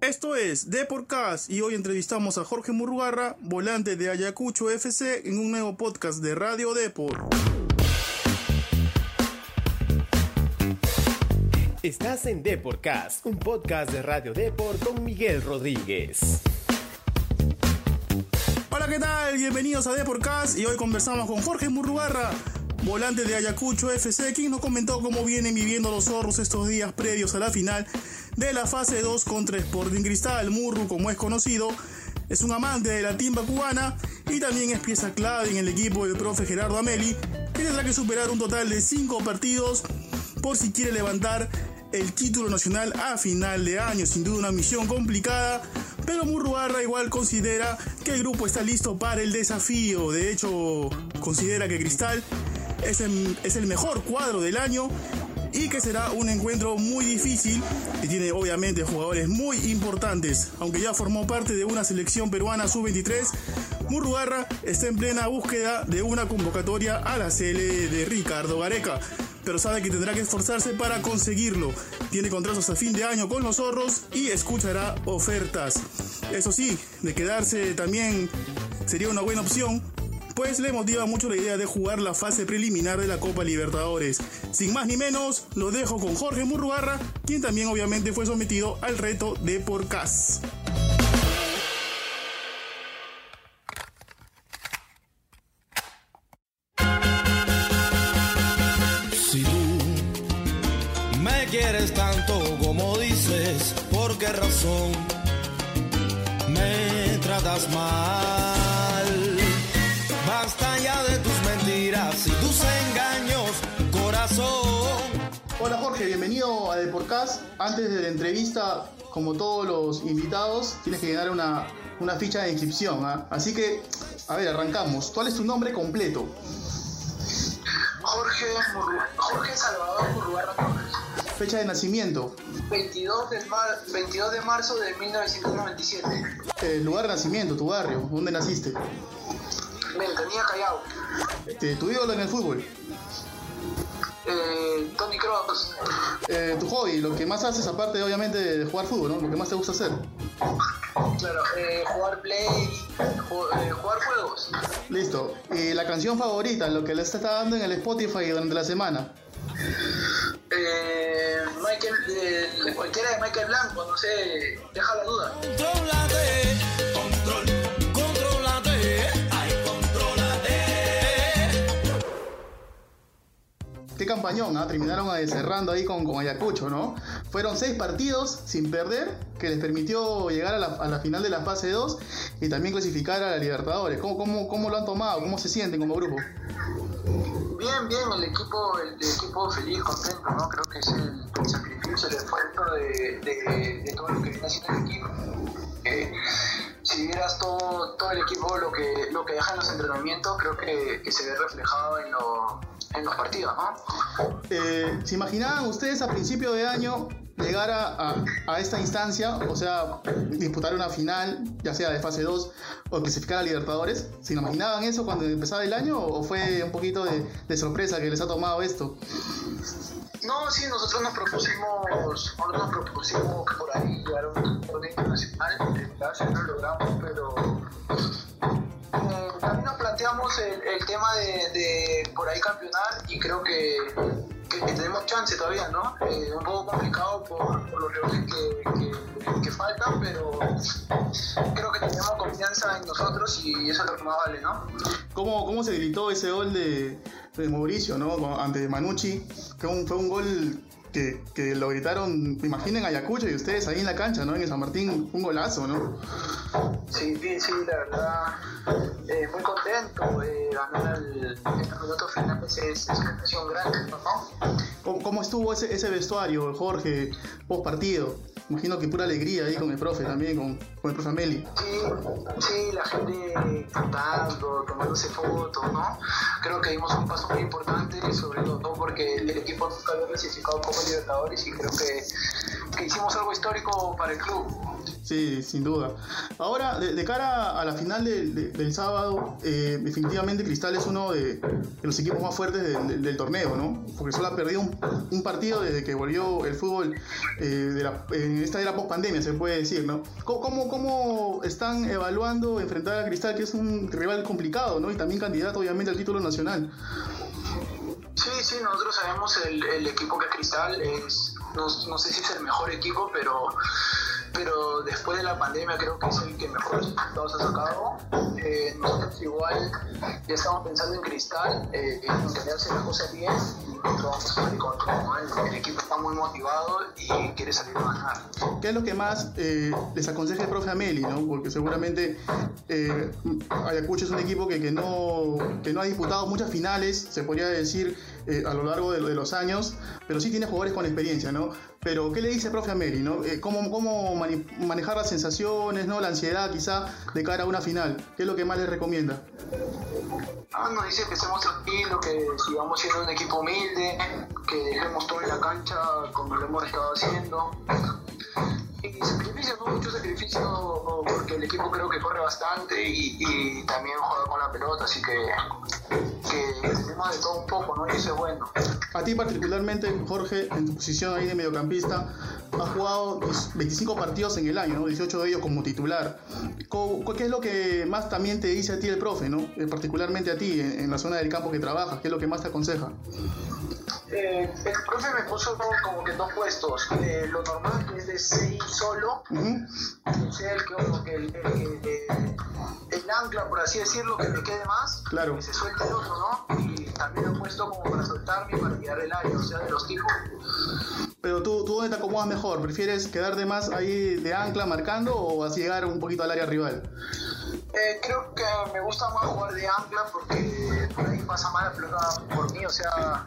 Esto es Deporcast y hoy entrevistamos a Jorge Murrugarra, volante de Ayacucho FC, en un nuevo podcast de Radio Depor. Estás en Deporcast, un podcast de Radio Depor con Miguel Rodríguez. Hola, ¿qué tal? Bienvenidos a Deporcast y hoy conversamos con Jorge Murrugarra, volante de Ayacucho FC, quien nos comentó cómo vienen viviendo los zorros estos días previos a la final de la fase 2 contra Sporting Cristal. Murru, como es conocido, es un amante de la timba cubana y también es pieza clave en el equipo del profe Gerardo Ameli, que tendrá que superar un total de 5 partidos por si quiere levantar el título nacional a final de año. Sin duda una misión complicada, pero Murrugarra igual considera que el grupo está listo para el desafío. De hecho, considera que Cristal es el mejor cuadro del año y que será un encuentro muy difícil y tiene obviamente jugadores muy importantes. Aunque ya formó parte de una selección peruana sub-23, Murrugarra está en plena búsqueda de una convocatoria a la CL de Ricardo Gareca. Pero sabe que tendrá que esforzarse para conseguirlo. Tiene contratos a fin de año con los zorros y escuchará ofertas. Eso sí, de quedarse también sería una buena opción, pues le motiva mucho la idea de jugar la fase preliminar de la Copa Libertadores. Sin más ni menos, lo dejo con Jorge Murrugarra, quien también obviamente fue sometido al reto de Porcas. Si tú me quieres tanto como dices, ¿por qué razón me tratas mal? Hola Jorge, bienvenido a Deporcast. Antes de la entrevista, como todos los invitados, tienes que llenar una, una ficha de inscripción. ¿ah? Así que, a ver, arrancamos. ¿Cuál es tu nombre completo? Jorge, Jorge Salvador Murrugarra. Fecha de nacimiento. 22 de, mar- 22 de marzo de 1997. Eh, lugar de nacimiento, tu barrio, ¿dónde naciste? Ventanilla Callao. Este, tu ídolo en el fútbol. Eh, Tony Cross. Eh, tu hobby, lo que más haces aparte obviamente de jugar fútbol, ¿no? Lo que más te gusta hacer. Claro, eh, jugar play, ju- eh, jugar juegos. Listo. Y la canción favorita, lo que le está dando en el Spotify durante la semana. Eh, Michael, eh, cualquiera de Michael Blanco, no sé, deja la duda. Qué campañón, ¿ah? Terminaron eh, cerrando ahí con, con Ayacucho, ¿no? Fueron seis partidos sin perder, que les permitió llegar a la, a la final de la fase 2 y también clasificar a la Libertadores. ¿Cómo, cómo, ¿Cómo lo han tomado? ¿Cómo se sienten como grupo? Bien, bien, el equipo, el, equipo feliz, contento, ¿no? Creo que es el, el sacrificio, el esfuerzo de, de, todo lo que viene haciendo el equipo. Eh, si vieras todo, todo el equipo lo que, lo que deja en los entrenamientos, creo que, que se ve reflejado en, lo- en los partidos, ¿no? Eh, ¿Se imaginaban ustedes a principio de año llegar a, a- esta instancia, o sea, disputar una final, ya sea de fase 2 o clasificar a Libertadores? ¿Se imaginaban eso cuando empezaba el año o fue un poquito de, sorpresa que les ha tomado esto? No, sí, nosotros nos propusimos, nosotros nos propusimos por ahí llegar a un torneo internacional, gracias, no lo logramos, pero eh, también nos planteamos el, tema de por ahí campeonar y creo que, que- tenemos chance todavía, ¿no? Eh, un poco complicado por, los rivales que, que- faltan, pero creo que tenemos confianza en nosotros y eso es lo que más vale, ¿no? ¿Cómo, cómo se gritó ese gol de, de Mauricio, ¿no? Ante Manucci, que fue un gol que, que lo gritaron, imaginen Ayacucho y ustedes ahí en la cancha, ¿no? En San Martín, un golazo, ¿no? Sí, sí, sí, la verdad, eh, muy contento. Eh, ganar el, campeonato finales es, es una grande, ¿no? ¿Cómo, cómo estuvo ese, ese vestuario, Jorge, post partido? Imagino que pura alegría ahí con el profe también, con, con el profe Ameli. Sí, sí, la gente cantando, tomándose fotos, ¿no? Creo que dimos un paso muy importante, sobre todo porque el equipo nunca había clasificado como Libertadores y creo que, que hicimos algo histórico para el club. Sí, sin duda. Ahora, de, cara a la final del sábado, eh, definitivamente Cristal es uno de, los equipos más fuertes del, torneo, ¿no? Porque solo ha perdido un, partido desde que volvió el fútbol eh, en esta era post-pandemia, se puede decir, ¿no? ¿Cómo, ¿Cómo, están evaluando enfrentar a Cristal, que es un rival complicado, ¿no? Y también candidato, obviamente, al título nacional. Sí, sí, nosotros sabemos el, equipo que Cristal es, no, no sé si es el mejor equipo, pero pero después de la pandemia creo que es el que mejor resultados ha sacado. Eh, nosotros igual ya estamos pensando en Cristal, eh, en las cosas bien y con todo. El, equipo está muy motivado y quiere salir a ganar. ¿Qué es lo que más eh, les aconseja el profe Ameli? ¿no? Porque seguramente eh, Ayacucho es un equipo que, que, no, que no ha disputado muchas finales, se podría decir, a lo largo de, los años, pero sí tiene jugadores con experiencia, ¿no? Pero, ¿qué le dice profe Ameri, no? Eh, ¿Cómo, cómo manejar las sensaciones, ¿no? La ansiedad quizá de cara a una final. ¿Qué es lo que más le recomienda? Ah, nos dice que estemos tranquilos, que sigamos siendo un equipo humilde, que dejemos todo en la cancha como lo hemos estado haciendo. Y sacrificio, ¿no? Mucho sacrificio porque el equipo creo que corre bastante y, y también juega con la pelota, así que que tenemos de todo un poco, ¿no? Y eso es bueno. A ti particularmente, Jorge, en tu posición ahí de mediocampista, has jugado 25 partidos en el año, ¿no? 18 de ellos como titular. ¿Qué es lo que más también te dice a ti el profe, ¿no? Eh, particularmente a ti, en, la zona del campo que trabajas, ¿qué es lo que más te aconseja? Eh, el profe me puso como que dos puestos. Eh, lo normal es de 6 solo, o sea, el que, el, el, el, ancla, por así decirlo, que me quede más, claro. que se suelte el otro, ¿no? Y también lo he puesto como para soltarme y para tirar el aire, o sea, de los tipos. Pero tú, tú dónde te acomodas mejor, ¿prefieres quedarte más ahí de ancla marcando o así llegar un poquito al área rival? Eh, creo que me gusta más jugar de ancla porque por ahí pasa mal la pelota por mí, o sea,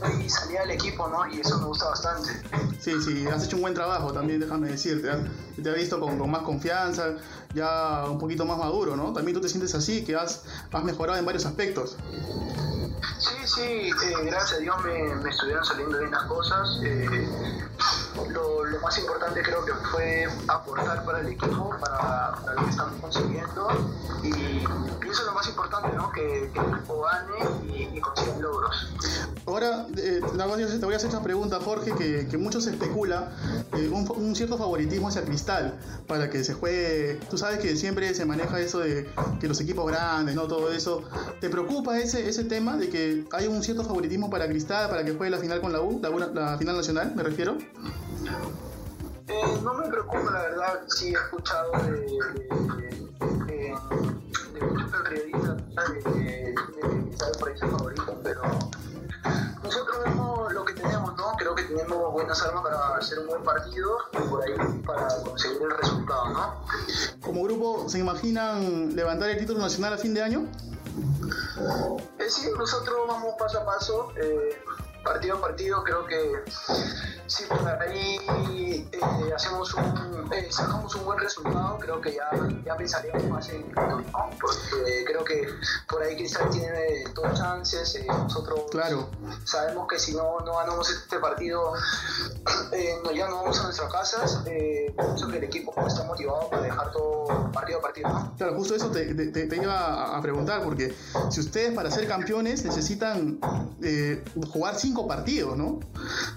doy salida del equipo, ¿no? Y eso me gusta bastante. Sí, sí, has hecho un buen trabajo también, déjame decirte. Te he visto con, con, más confianza, ya un poquito más maduro, ¿no? También tú te sientes así, que has, has mejorado en varios aspectos. Sí, sí, eh, gracias a Dios me, me, estuvieron saliendo bien las cosas. Eh, lo, lo, más importante creo que fue aportar para el equipo, para, para lo que estamos consiguiendo. Y, es lo más importante, ¿no? Que, que el equipo gane y, y consiga logros. Ahora, eh, te voy a hacer esta pregunta, Jorge, que, que muchos especula eh, un, un, cierto favoritismo hacia Cristal para que se juegue. Tú sabes que siempre se maneja eso de que los equipos grandes, ¿no? Todo eso. ¿Te preocupa ese, ese tema de que hay un cierto favoritismo para Cristal, para que juegue la final con la U, la, la final nacional, me refiero? Eh, no me preocupa, la verdad, sí he escuchado de, de, de, de muchos periodistas de, por ahí favorito, pero nosotros vemos lo que tenemos, ¿no? Creo que tenemos buenas armas para hacer un buen partido y por ahí para conseguir el resultado, ¿no? Como grupo, ¿se imaginan levantar el título nacional a fin de año? Eh, sí, nosotros vamos paso a paso, eh, partido a partido, creo que si por ahí eh, hacemos un, eh, sacamos un buen resultado, creo que ya, ya pensaríamos más en ¿no? porque creo que por ahí Cristal tiene dos chances, eh, nosotros claro. sabemos que si no, no ganamos este partido, eh, no, ya no vamos a nuestras casas, pienso que el equipo está motivado para dejar todo partido a partido. Claro, justo eso te, te, iba a preguntar, porque si ustedes para ser campeones necesitan jugar cinco partidos, ¿no?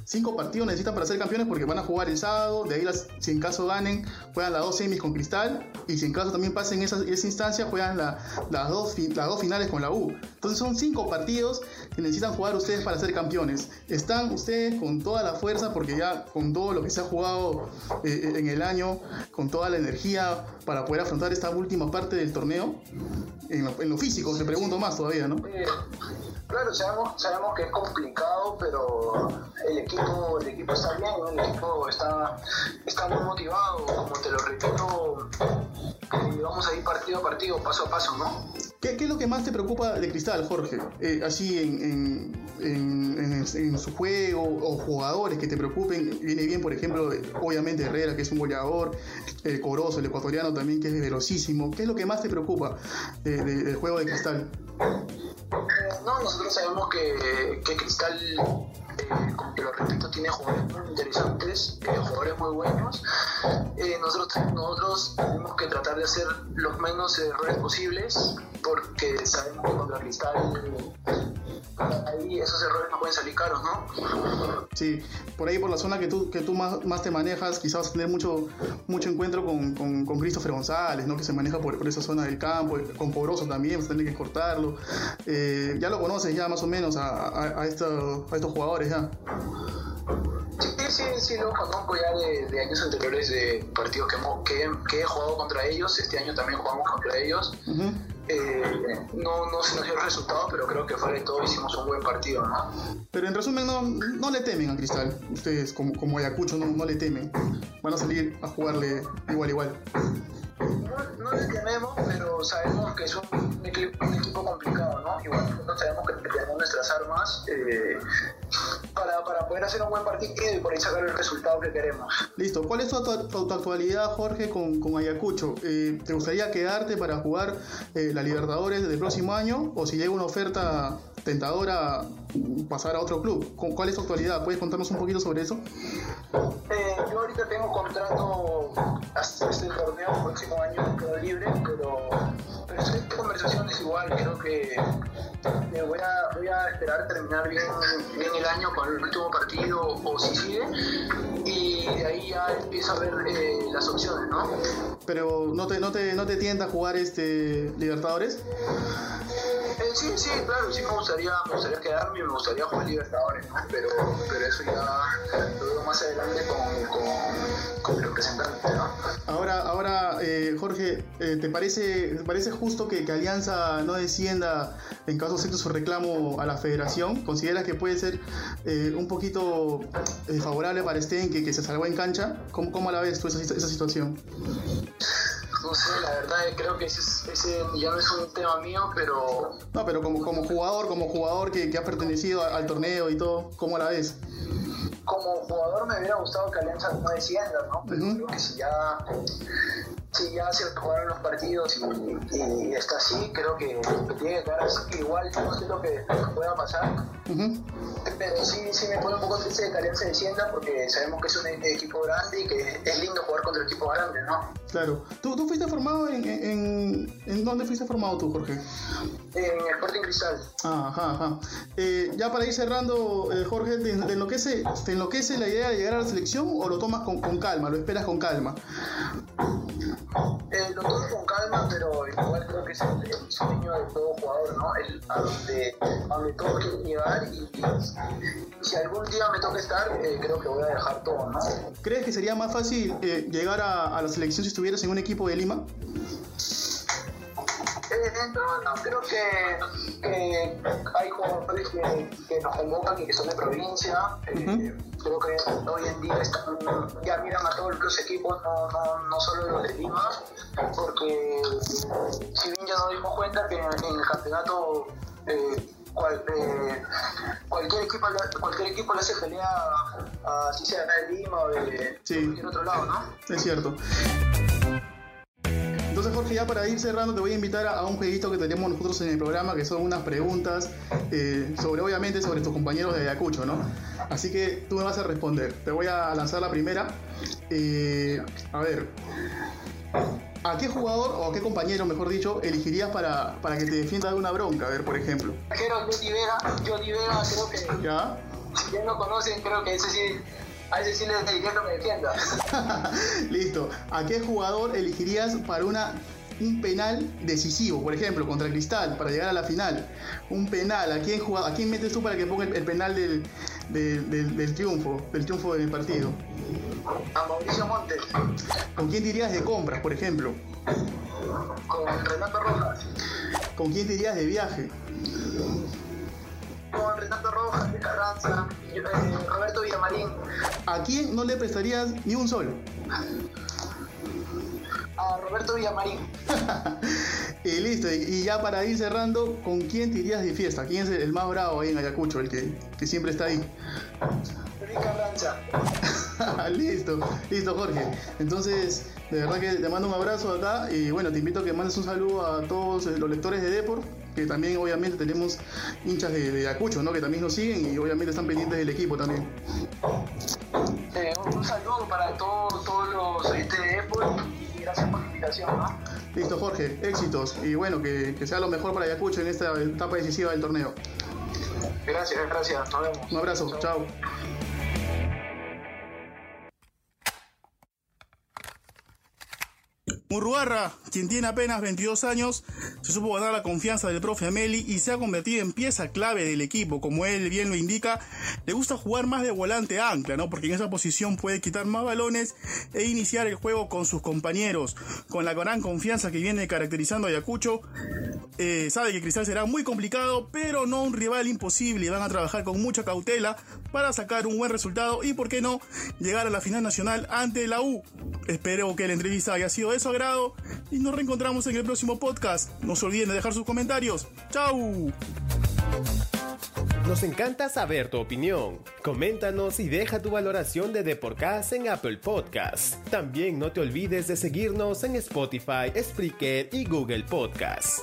Cinco partidos necesitan para ser campeones porque van a jugar el sábado, de ahí si en caso ganen, juegan las dos semis con Cristal y si en caso también pasen esa, esa instancia, juegan la, las, dos, las dos finales con la U. Entonces son cinco partidos que necesitan jugar ustedes para ser campeones. Están ustedes con toda la fuerza porque ya con todo lo que se ha jugado eh, en el año, con toda la energía para poder afrontar esta última parte del torneo, en lo, en lo físico, te pregunto más todavía, ¿no? Eh, claro, sabemos, sabemos que es complicado, pero el equipo, el equipo está bien, el equipo está, está muy motivado, como te lo repito, vamos a ir partido a partido, paso a paso, ¿no? ¿Qué, qué es lo que más te preocupa de Cristal, Jorge? Eh, así en, en, en, en, su juego o jugadores que te preocupen. Viene bien, por ejemplo, obviamente Herrera, que es un goleador, el Corozo, el ecuatoriano también, que es velocísimo. ¿Qué es lo que más te preocupa de, de, del juego de Cristal? No, nosotros sabemos que, que Cristal, eh, como te lo repito, tiene jugadores muy interesantes, eh, jugadores muy buenos. Eh, nosotros, nosotros tenemos que tratar de hacer los menos errores posibles porque sabemos que contra Cristal ahí esos errores no pueden salir caros, ¿no? Sí, por ahí por la zona que tú, que tú más, más te manejas, quizás vas a tener mucho, mucho encuentro con, con, con Christopher González, ¿no? que se maneja por, por esa zona del campo, con Pobroso también, vas a tener que cortarlo. Eh, ya lo conoces ya más o menos a, a, a, estos, a estos jugadores ya. Sí, sí, sí, lo conozco ya de, de, años anteriores de partidos que, hemos, que, que, he jugado contra ellos. Este año también jugamos contra ellos. Uh -huh. eh, no, no se nos dio el resultado, pero creo que fuera de todo hicimos un buen partido, ¿no? Pero en resumen, no, no le temen a Cristal. Ustedes, como, como Ayacucho, no, no le temen. Van a salir a jugarle igual, igual. No, no, le tememos, pero sabemos que es un, un, equipo, un equipo, complicado, ¿no? Igual nosotros sabemos que tenemos nuestras armas eh, para, para, poder hacer un buen partido y por ahí sacar el resultado que queremos. Listo. ¿Cuál es tu, tu, tu actualidad, Jorge, con, con Ayacucho? Eh, ¿Te gustaría quedarte para jugar eh, la Libertadores del próximo año? ¿O si llega una oferta tentadora, pasar a otro club? ¿Cuál es tu actualidad? ¿Puedes contarnos un poquito sobre eso? Eh, yo ahorita tengo contrato este torneo, el próximo año quedo libre, pero, pero estoy en conversaciones igual, creo que eh, voy, a, voy a esperar terminar bien, bien el año con el último partido o si sigue y de ahí ya empiezo a ver eh, las opciones, ¿no? Pero ¿no te, no te, no te tienta jugar este Libertadores? Eh, sí, sí, claro, sí me gustaría, me gustaría quedarme y me gustaría jugar Libertadores, ¿no? Pero, pero eso ya más adelante con, con, con mi representante, ¿no? Ahora, ahora eh, Jorge, eh, ¿te, parece, ¿te parece justo que, que, Alianza no descienda en caso de su reclamo a la federación? ¿Consideras que puede ser eh, un poquito favorable para Sten que, que se salvó en cancha? ¿Cómo, cómo la ves tú esa, esa situación? no sé, la verdad creo que ese, ese, ya no es un tema mío, pero... No, pero como, como jugador, como jugador que, que ha pertenecido al, al, torneo y todo, ¿cómo la ves? Como jugador me hubiera gustado que Alianza no descienda, ¿no? Pero uh -huh. creo que si ya, si ya se jugaron los partidos y, y, y está así, creo que, que tiene que quedar así, que igual no sé lo que, pueda pasar. Uh -huh. Pero sí, sí me pone un poco triste que Alianza descienda porque sabemos que es un equipo grande y que es lindo jugar contra equipos grandes, ¿no? Claro. ¿Tú, tú fuiste formado en, en, en, dónde fuiste formado tú, Jorge? En Sporting Cristal. Ajá, ajá. Eh, ya para ir cerrando, eh, Jorge, ¿te, te, enloquece, ¿te enloquece la idea de llegar a la selección o lo tomas con, con calma, lo esperas con calma? Eh, lo tomo con calma, pero igual creo que es el, sueño de todo jugador, ¿no? El, a, donde, a donde todos quieren llegar y, y, si algún día me toca estar, eh, creo que voy a dejar todo, ¿no? ¿Crees que sería más fácil eh, llegar a, a, la selección si estuvieras en un equipo de Lima? Eh, no, no, creo que, que hay jugadores que, que, nos convocan y que son de provincia. Uh -huh. creo que hoy en día están, ya miran a todos los equipos, no, no, no solo los de Lima, porque si bien ya nos dimos cuenta que en, en el campeonato eh, cual, eh, cualquier equipo cualquier equipo le hace pelea a, si sea de Lima o de sí. cualquier otro lado, ¿no? Es cierto. Entonces, Jorge, ya para ir cerrando, te voy a invitar a, a, un jueguito que tenemos nosotros en el programa, que son unas preguntas eh, sobre, obviamente, sobre tus compañeros de Ayacucho, ¿no? Así que tú me vas a responder. Te voy a lanzar la primera. Eh, a ver, ¿a qué jugador o a qué compañero, mejor dicho, elegirías para, para que te defienda de una bronca? A ver, por ejemplo. Vera, Vera, creo que. ¿Ya? Si bien lo conocen, creo que ese sí a ese sí le que me defienda. Listo. ¿A qué jugador elegirías para una un penal decisivo, por ejemplo, contra Cristal, para llegar a la final? Un penal, ¿a quién, ¿a quién metes tú para que ponga el, el penal del, del, del, del, triunfo, del triunfo del partido? A Mauricio Montes. ¿Con quién dirías de compras, por ejemplo? Con Renato Rojas. ¿Con quién dirías de viaje? Con Renato Rojas, de Carranza, eh, Roberto Villamarín. ¿A quién no le prestarías ni un sol? A Roberto Villamarín. y listo, y ya para ir cerrando, ¿con quién te irías de fiesta? ¿Quién es el más bravo ahí en Ayacucho, el que, que siempre está ahí? Luis Carranza. listo, listo Jorge. Entonces, de verdad que te mando un abrazo acá y bueno, te invito a que mandes un saludo a todos los lectores de Deport que también obviamente tenemos hinchas de, de Ayacucho, ¿no? Que también nos siguen y obviamente están pendientes del equipo también. Eh, un, saludo para todos, todos los Apple y gracias por la invitación, ¿no? Listo, Jorge, éxitos y bueno, que, que sea lo mejor para Ayacucho en esta etapa decisiva del torneo. Gracias, gracias, nos vemos. Un abrazo, chao. Murrugarra, quien tiene apenas 22 años, se supo ganar la confianza del profe Ameli y se ha convertido en pieza clave del equipo. Como él bien lo indica, le gusta jugar más de volante ancla, ¿no? Porque en esa posición puede quitar más balones e iniciar el juego con sus compañeros. Con la gran confianza que viene caracterizando a Ayacucho, eh, sabe que Cristal será muy complicado, pero no un rival imposible. Van a trabajar con mucha cautela para sacar un buen resultado y, por qué no, llegar a la final nacional ante la U. Espero que la entrevista haya sido de su y nos reencontramos en el próximo podcast. No se olviden de dejar sus comentarios. ¡Chao! Nos encanta saber tu opinión. Coméntanos y deja tu valoración de Deporcast en Apple Podcasts. También no te olvides de seguirnos en Spotify, Spreaker y Google Podcasts.